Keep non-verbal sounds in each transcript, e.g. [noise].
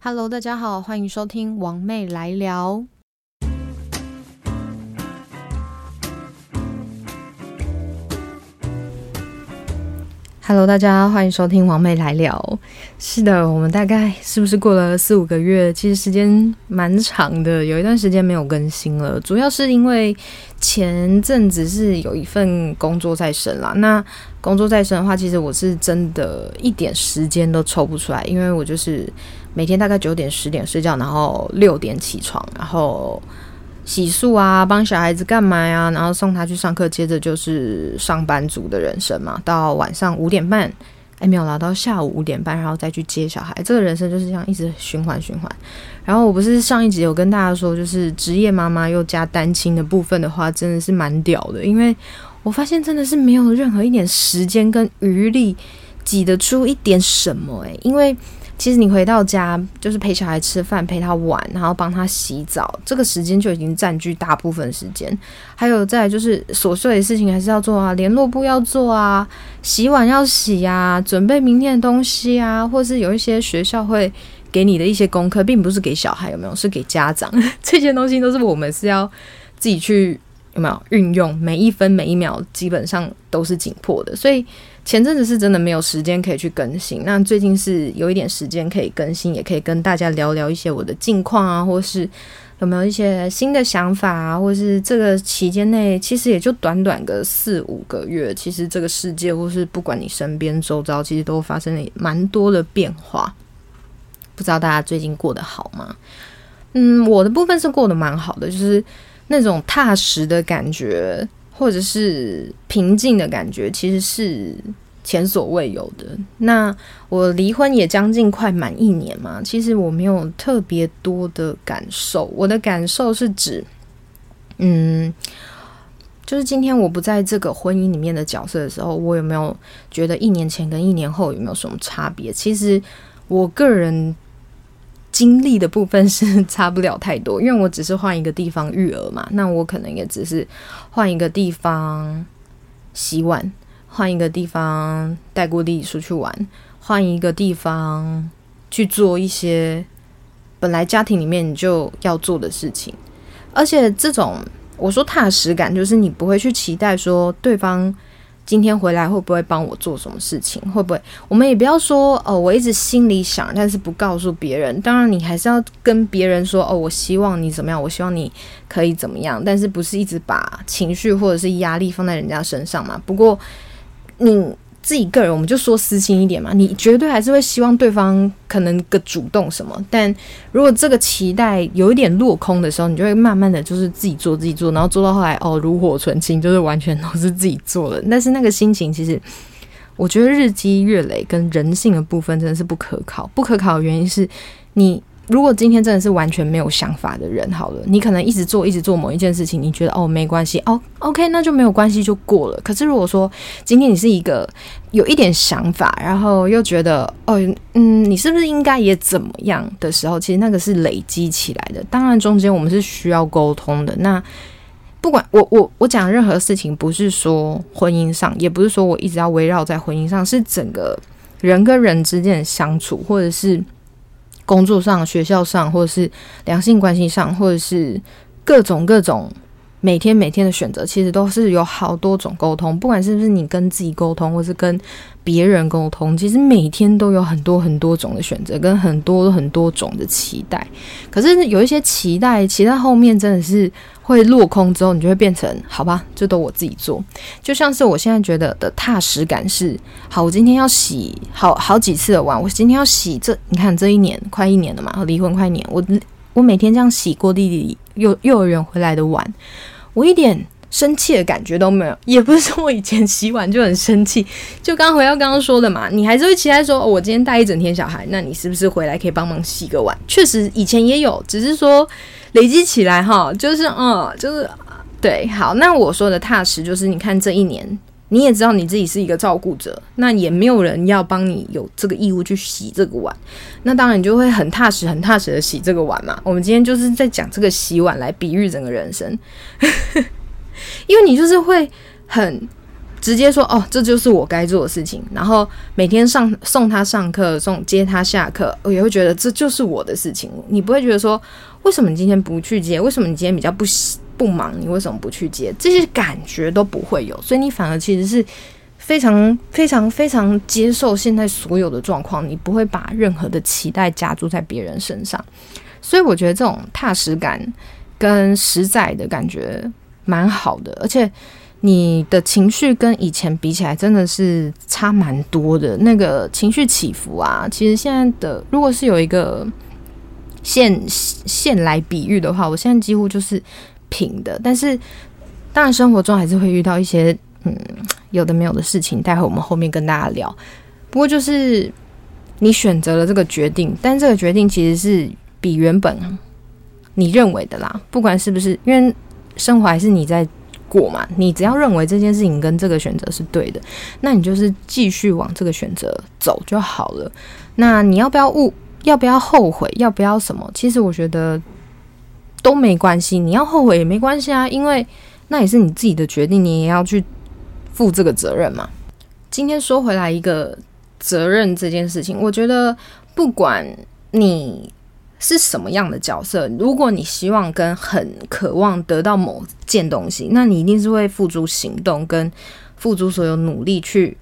Hello，大家好，欢迎收听王妹来聊。Hello，大家欢迎收听王妹来聊。是的，我们大概是不是过了四五个月？其实时间蛮长的，有一段时间没有更新了。主要是因为前阵子是有一份工作在身啦。那工作在身的话，其实我是真的一点时间都抽不出来，因为我就是每天大概九点十点睡觉，然后六点起床，然后。洗漱啊，帮小孩子干嘛呀？然后送他去上课，接着就是上班族的人生嘛。到晚上五点半，哎，没有啦，到下午五点半，然后再去接小孩。这个人生就是这样一直循环循环。然后我不是上一集有跟大家说，就是职业妈妈又加单亲的部分的话，真的是蛮屌的。因为我发现真的是没有任何一点时间跟余力挤得出一点什么诶，因为。其实你回到家就是陪小孩吃饭、陪他玩，然后帮他洗澡，这个时间就已经占据大部分时间。还有再就是琐碎的事情还是要做啊，联络簿要做啊，洗碗要洗呀，准备明天的东西啊，或是有一些学校会给你的一些功课，并不是给小孩，有没有？是给家长，[laughs] 这些东西都是我们是要自己去有没有运用，每一分每一秒基本上都是紧迫的，所以。前阵子是真的没有时间可以去更新，那最近是有一点时间可以更新，也可以跟大家聊聊一些我的近况啊，或是有没有一些新的想法啊，或是这个期间内其实也就短短个四五个月，其实这个世界或是不管你身边周遭，其实都发生了蛮多的变化。不知道大家最近过得好吗？嗯，我的部分是过得蛮好的，就是那种踏实的感觉。或者是平静的感觉，其实是前所未有的。那我离婚也将近快满一年嘛，其实我没有特别多的感受。我的感受是指，嗯，就是今天我不在这个婚姻里面的角色的时候，我有没有觉得一年前跟一年后有没有什么差别？其实我个人。经历的部分是差不了太多，因为我只是换一个地方育儿嘛，那我可能也只是换一个地方洗碗，换一个地方带过弟弟出去玩，换一个地方去做一些本来家庭里面你就要做的事情，而且这种我说踏实感，就是你不会去期待说对方。今天回来会不会帮我做什么事情？会不会？我们也不要说哦，我一直心里想，但是不告诉别人。当然，你还是要跟别人说哦，我希望你怎么样，我希望你可以怎么样，但是不是一直把情绪或者是压力放在人家身上嘛？不过你。自己个人，我们就说私心一点嘛，你绝对还是会希望对方可能个主动什么，但如果这个期待有一点落空的时候，你就会慢慢的就是自己做自己做，然后做到后来哦炉火纯青，就是完全都是自己做的，但是那个心情其实，我觉得日积月累跟人性的部分真的是不可靠，不可考的原因是你。如果今天真的是完全没有想法的人，好了，你可能一直做一直做某一件事情，你觉得哦没关系哦，OK，那就没有关系就过了。可是如果说今天你是一个有一点想法，然后又觉得哦嗯，你是不是应该也怎么样的时候，其实那个是累积起来的。当然中间我们是需要沟通的。那不管我我我讲任何事情，不是说婚姻上，也不是说我一直要围绕在婚姻上，是整个人跟人之间的相处，或者是。工作上、学校上，或者是两性关系上，或者是各种各种每天每天的选择，其实都是有好多种沟通。不管是不是你跟自己沟通，或是跟别人沟通，其实每天都有很多很多种的选择，跟很多很多种的期待。可是有一些期待，期待后面真的是。会落空之后，你就会变成好吧，这都我自己做。就像是我现在觉得的踏实感是，好，我今天要洗好好几次的碗，我今天要洗这，你看这一年快一年了嘛，离婚快一年，我我每天这样洗过弟弟幼幼儿园回来的碗，我一点生气的感觉都没有，也不是说我以前洗碗就很生气，就刚回到刚刚说的嘛，你还是会期待说，我今天带一整天小孩，那你是不是回来可以帮忙洗个碗？确实以前也有，只是说。累积起来哈，就是嗯，就是对，好，那我说的踏实，就是你看这一年，你也知道你自己是一个照顾者，那也没有人要帮你有这个义务去洗这个碗，那当然你就会很踏实、很踏实的洗这个碗嘛。我们今天就是在讲这个洗碗来比喻整个人生，[laughs] 因为你就是会很直接说哦，这就是我该做的事情。然后每天上送他上课，送接他下课，我也会觉得这就是我的事情。你不会觉得说，为什么你今天不去接？为什么你今天比较不不忙？你为什么不去接？这些感觉都不会有，所以你反而其实是非常非常非常接受现在所有的状况，你不会把任何的期待加注在别人身上。所以我觉得这种踏实感跟实在的感觉蛮好的，而且。你的情绪跟以前比起来，真的是差蛮多的。那个情绪起伏啊，其实现在的如果是有一个线线来比喻的话，我现在几乎就是平的。但是当然生活中还是会遇到一些嗯有的没有的事情，待会我们后面跟大家聊。不过就是你选择了这个决定，但这个决定其实是比原本你认为的啦，不管是不是，因为生活还是你在。过嘛？你只要认为这件事情跟这个选择是对的，那你就是继续往这个选择走就好了。那你要不要误？要不要后悔？要不要什么？其实我觉得都没关系。你要后悔也没关系啊，因为那也是你自己的决定，你也要去负这个责任嘛。今天说回来一个责任这件事情，我觉得不管你。是什么样的角色？如果你希望跟很渴望得到某件东西，那你一定是会付诸行动，跟付诸所有努力去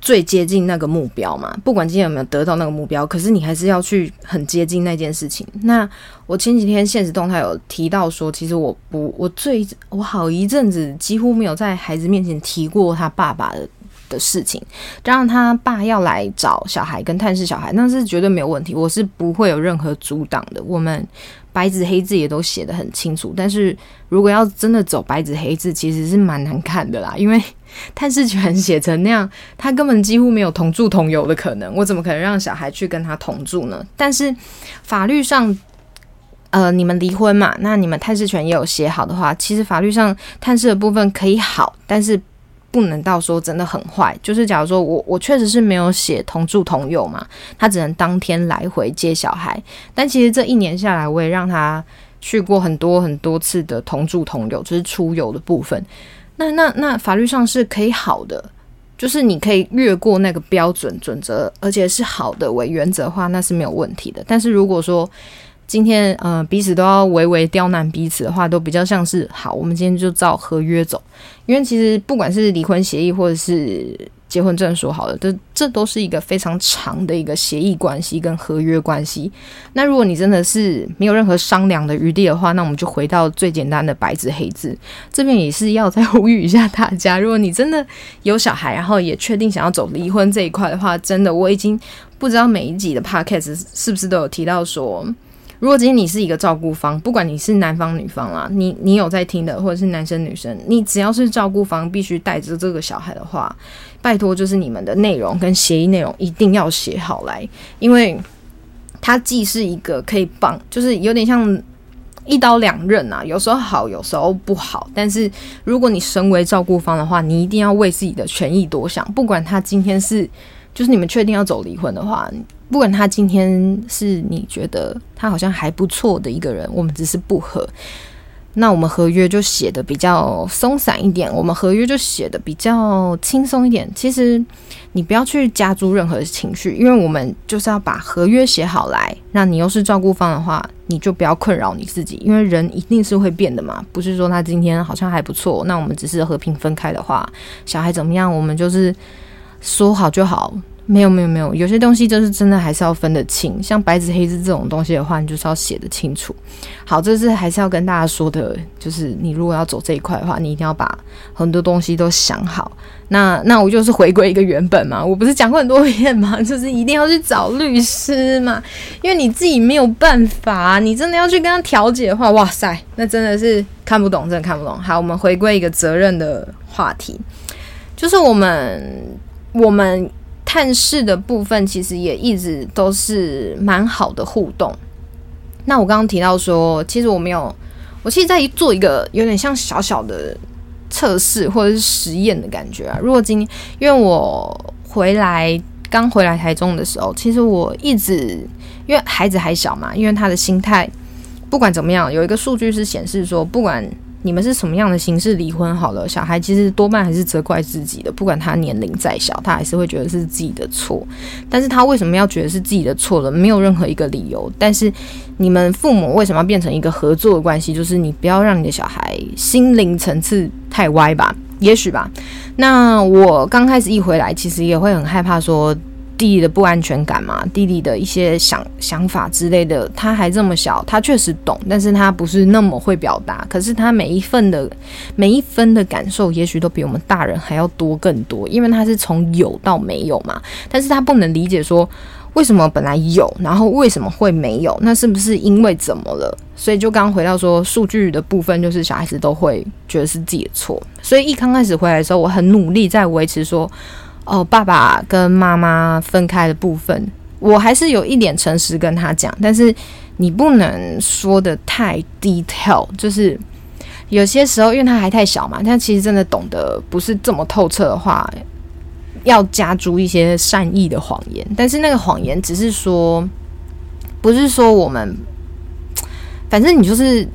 最接近那个目标嘛。不管今天有没有得到那个目标，可是你还是要去很接近那件事情。那我前几天现实动态有提到说，其实我不，我最我好一阵子几乎没有在孩子面前提过他爸爸的。的事情，当然他爸要来找小孩跟探视小孩，那是绝对没有问题，我是不会有任何阻挡的。我们白纸黑字也都写的很清楚，但是如果要真的走白纸黑字，其实是蛮难看的啦，因为探视权写成那样，他根本几乎没有同住同游的可能，我怎么可能让小孩去跟他同住呢？但是法律上，呃，你们离婚嘛，那你们探视权也有写好的话，其实法律上探视的部分可以好，但是。不能到说真的很坏，就是假如说我我确实是没有写同住同游嘛，他只能当天来回接小孩。但其实这一年下来，我也让他去过很多很多次的同住同游，就是出游的部分。那那那法律上是可以好的，就是你可以越过那个标准准则，而且是好的为原则的话，那是没有问题的。但是如果说今天呃彼此都要微微刁难彼此的话，都比较像是好，我们今天就照合约走。因为其实不管是离婚协议或者是结婚证书，好了，这这都是一个非常长的一个协议关系跟合约关系。那如果你真的是没有任何商量的余地的话，那我们就回到最简单的白纸黑字。这边也是要再呼吁一下大家，如果你真的有小孩，然后也确定想要走离婚这一块的话，真的我已经不知道每一集的 podcast 是不是都有提到说。如果今天你是一个照顾方，不管你是男方女方啦，你你有在听的，或者是男生女生，你只要是照顾方，必须带着这个小孩的话，拜托，就是你们的内容跟协议内容一定要写好来，因为它既是一个可以帮，就是有点像一刀两刃啊，有时候好，有时候不好。但是如果你身为照顾方的话，你一定要为自己的权益多想，不管他今天是。就是你们确定要走离婚的话，不管他今天是你觉得他好像还不错的一个人，我们只是不合，那我们合约就写的比较松散一点，我们合约就写的比较轻松一点。其实你不要去加诸任何情绪，因为我们就是要把合约写好来。那你又是照顾方的话，你就不要困扰你自己，因为人一定是会变的嘛。不是说他今天好像还不错，那我们只是和平分开的话，小孩怎么样，我们就是。说好就好，没有没有没有，有些东西就是真的还是要分得清，像白纸黑字这种东西的话，你就是要写得清楚。好，这是还是要跟大家说的，就是你如果要走这一块的话，你一定要把很多东西都想好。那那我就是回归一个原本嘛，我不是讲过很多遍吗？就是一定要去找律师嘛，因为你自己没有办法，你真的要去跟他调解的话，哇塞，那真的是看不懂，真的看不懂。好，我们回归一个责任的话题，就是我们。我们探视的部分其实也一直都是蛮好的互动。那我刚刚提到说，其实我没有，我其实在做一个有点像小小的测试或者是实验的感觉啊。如果今天因为我回来刚回来台中的时候，其实我一直因为孩子还小嘛，因为他的心态不管怎么样，有一个数据是显示说，不管。你们是什么样的形式离婚好了，小孩其实多半还是责怪自己的，不管他年龄再小，他还是会觉得是自己的错。但是他为什么要觉得是自己的错了？没有任何一个理由。但是你们父母为什么要变成一个合作的关系？就是你不要让你的小孩心灵层次太歪吧，也许吧。那我刚开始一回来，其实也会很害怕说。弟弟的不安全感嘛，弟弟的一些想想法之类的，他还这么小，他确实懂，但是他不是那么会表达。可是他每一份的每一分的感受，也许都比我们大人还要多更多，因为他是从有到没有嘛。但是他不能理解说为什么本来有，然后为什么会没有，那是不是因为怎么了？所以就刚回到说数据的部分，就是小孩子都会觉得是自己的错。所以一刚开始回来的时候，我很努力在维持说。哦，爸爸跟妈妈分开的部分，我还是有一点诚实跟他讲，但是你不能说的太 detail，就是有些时候因为他还太小嘛，他其实真的懂得不是这么透彻的话，要加诸一些善意的谎言，但是那个谎言只是说，不是说我们，反正你就是。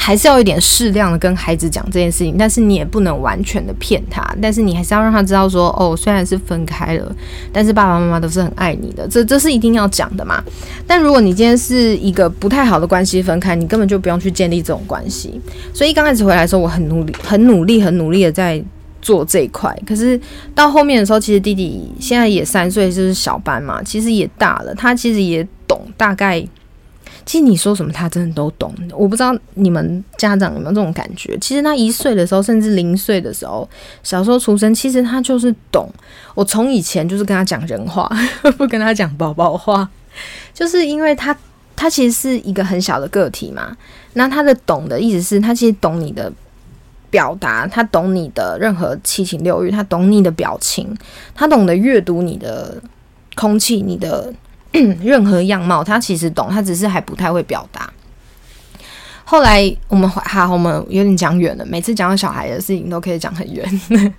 还是要一点适量的跟孩子讲这件事情，但是你也不能完全的骗他，但是你还是要让他知道说，哦，虽然是分开了，但是爸爸妈妈都是很爱你的，这这是一定要讲的嘛。但如果你今天是一个不太好的关系分开，你根本就不用去建立这种关系。所以刚开始回来的时候，我很努力、很努力、很努力的在做这一块。可是到后面的时候，其实弟弟现在也三岁，就是小班嘛，其实也大了，他其实也懂大概。其实你说什么，他真的都懂。我不知道你们家长有没有这种感觉。其实他一岁的时候，甚至零岁的时候，小时候出生，其实他就是懂。我从以前就是跟他讲人话，[laughs] 不跟他讲宝宝话，就是因为他他其实是一个很小的个体嘛。那他的懂的意思是他其实懂你的表达，他懂你的任何七情六欲，他懂你的表情，他懂得阅读你的空气，你的。[clears throat] 任何样貌，他其实懂，他只是还不太会表达。后来我们还好，我们有点讲远了。每次讲到小孩的事情，都可以讲很远。[laughs]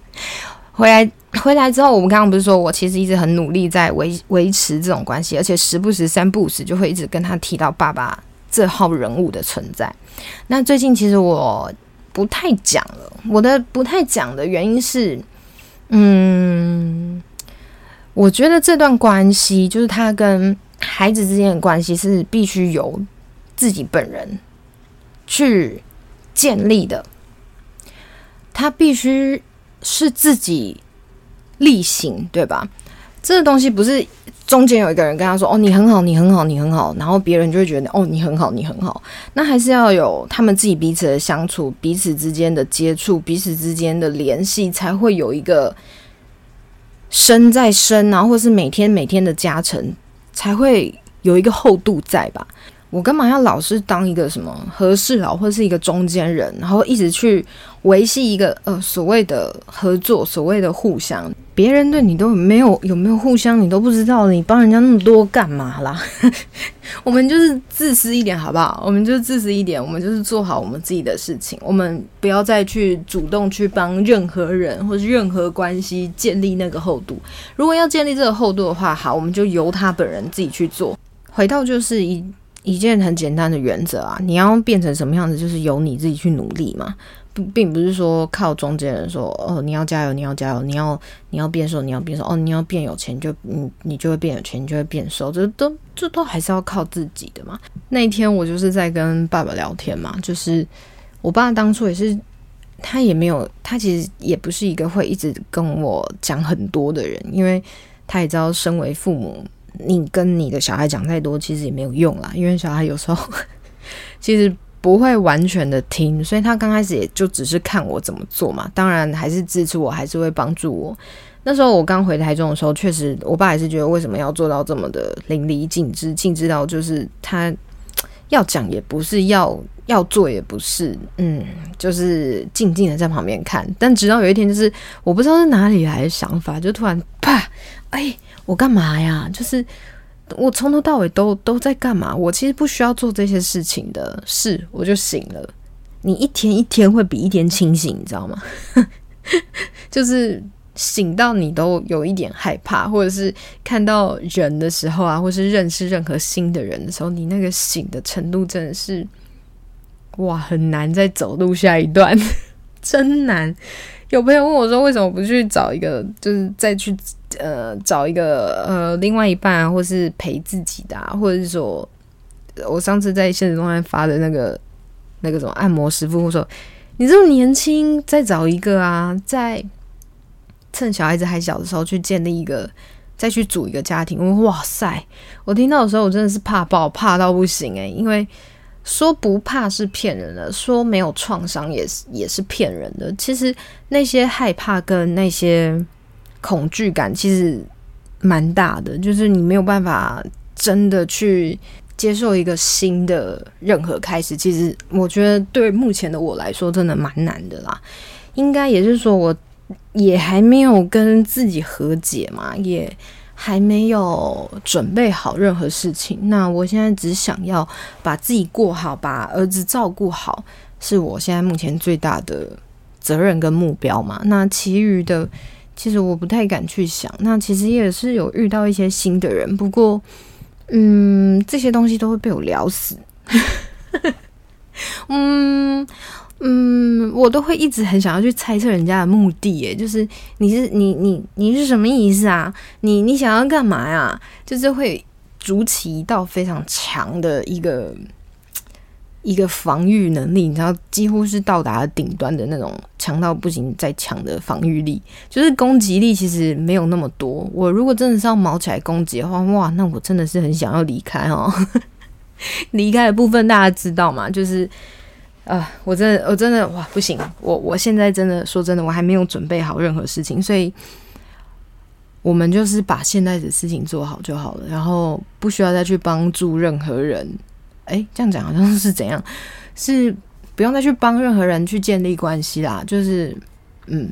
回来回来之后，我们刚刚不是说我其实一直很努力在维维持这种关系，而且时不时三不时就会一直跟他提到爸爸这号人物的存在。那最近其实我不太讲了，我的不太讲的原因是，嗯。我觉得这段关系就是他跟孩子之间的关系是必须由自己本人去建立的，他必须是自己力行，对吧？这个东西不是中间有一个人跟他说：“哦，你很好，你很好，你很好。”然后别人就会觉得：“哦，你很好，你很好。”那还是要有他们自己彼此的相处、彼此之间的接触、彼此之间的联系，才会有一个。生在生啊，或是每天每天的加成，才会有一个厚度在吧？我干嘛要老是当一个什么和事佬，或是一个中间人，然后一直去维系一个呃所谓的合作，所谓的互相？别人对你都没有有没有互相，你都不知道，你帮人家那么多干嘛啦？[laughs] 我们就是自私一点，好不好？我们就自私一点，我们就是做好我们自己的事情，我们不要再去主动去帮任何人或是任何关系建立那个厚度。如果要建立这个厚度的话，好，我们就由他本人自己去做。回到就是一一件很简单的原则啊，你要变成什么样子，就是由你自己去努力嘛。并不是说靠中间人说哦，你要加油，你要加油，你要你要变瘦，你要变瘦哦，你要变有钱就你你就会变有钱，你就会变瘦，这都这都还是要靠自己的嘛。那一天我就是在跟爸爸聊天嘛，就是我爸当初也是，他也没有，他其实也不是一个会一直跟我讲很多的人，因为他也知道身为父母，你跟你的小孩讲太多其实也没有用啦，因为小孩有时候 [laughs] 其实。不会完全的听，所以他刚开始也就只是看我怎么做嘛。当然还是支持我，还是会帮助我。那时候我刚回台中的时候，确实我爸也是觉得为什么要做到这么的淋漓尽致，尽致到就是他要讲也不是，要要做也不是，嗯，就是静静的在旁边看。但直到有一天，就是我不知道是哪里来的想法，就突然啪，哎，我干嘛呀？就是。我从头到尾都都在干嘛？我其实不需要做这些事情的事，我就醒了。你一天一天会比一天清醒，你知道吗？就 [laughs] 是醒到你都有一点害怕，或者是看到人的时候啊，或是认识任何新的人的时候，你那个醒的程度真的是哇，很难再走路下一段，[laughs] 真难。有朋友问我说，为什么不去找一个，就是再去呃找一个呃另外一半，或是陪自己的，或者是说，我上次在现实中态发的那个那个什么按摩师傅说，你这么年轻，再找一个啊，在趁小孩子还小的时候去建立一个，再去组一个家庭。哇塞，我听到的时候我真的是怕爆，怕到不行诶，因为。说不怕是骗人的，说没有创伤也是也是骗人的。其实那些害怕跟那些恐惧感其实蛮大的，就是你没有办法真的去接受一个新的任何开始。其实我觉得对目前的我来说，真的蛮难的啦。应该也是说，我也还没有跟自己和解嘛，也。还没有准备好任何事情，那我现在只想要把自己过好，把儿子照顾好，是我现在目前最大的责任跟目标嘛。那其余的，其实我不太敢去想。那其实也是有遇到一些新的人，不过，嗯，这些东西都会被我聊死。[laughs] 嗯。嗯，我都会一直很想要去猜测人家的目的，诶，就是你是你你你是什么意思啊？你你想要干嘛呀？就是会筑起一道非常强的一个一个防御能力，你知道，几乎是到达顶端的那种强到不行再强的防御力，就是攻击力其实没有那么多。我如果真的是要毛起来攻击的话，哇，那我真的是很想要离开哦。[laughs] 离开的部分大家知道吗？就是。啊，我真的，我真的，哇，不行！我我现在真的说真的，我还没有准备好任何事情，所以我们就是把现在的事情做好就好了，然后不需要再去帮助任何人。哎，这样讲好像是怎样？[laughs] 是不用再去帮任何人去建立关系啦。就是，嗯，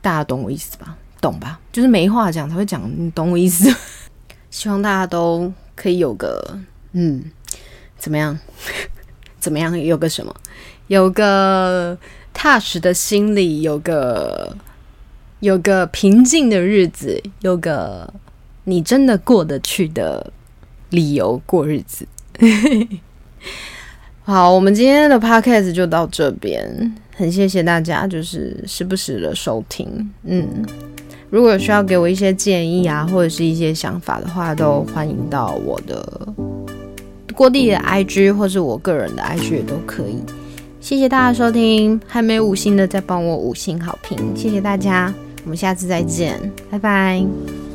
大家懂我意思吧？懂吧？就是没话讲才会讲，你懂我意思？[laughs] 希望大家都可以有个，嗯，怎么样？[laughs] 怎么样？有个什么？有个踏实的心里，有个有个平静的日子，有个你真的过得去的理由过日子。[laughs] 好，我们今天的 podcast 就到这边，很谢谢大家，就是时不时的收听。嗯，如果有需要给我一些建议啊，或者是一些想法的话，都欢迎到我的郭弟的 IG 或是我个人的 IG 都可以。谢谢大家收听，还没五星的再帮我五星好评，谢谢大家，我们下次再见，拜拜。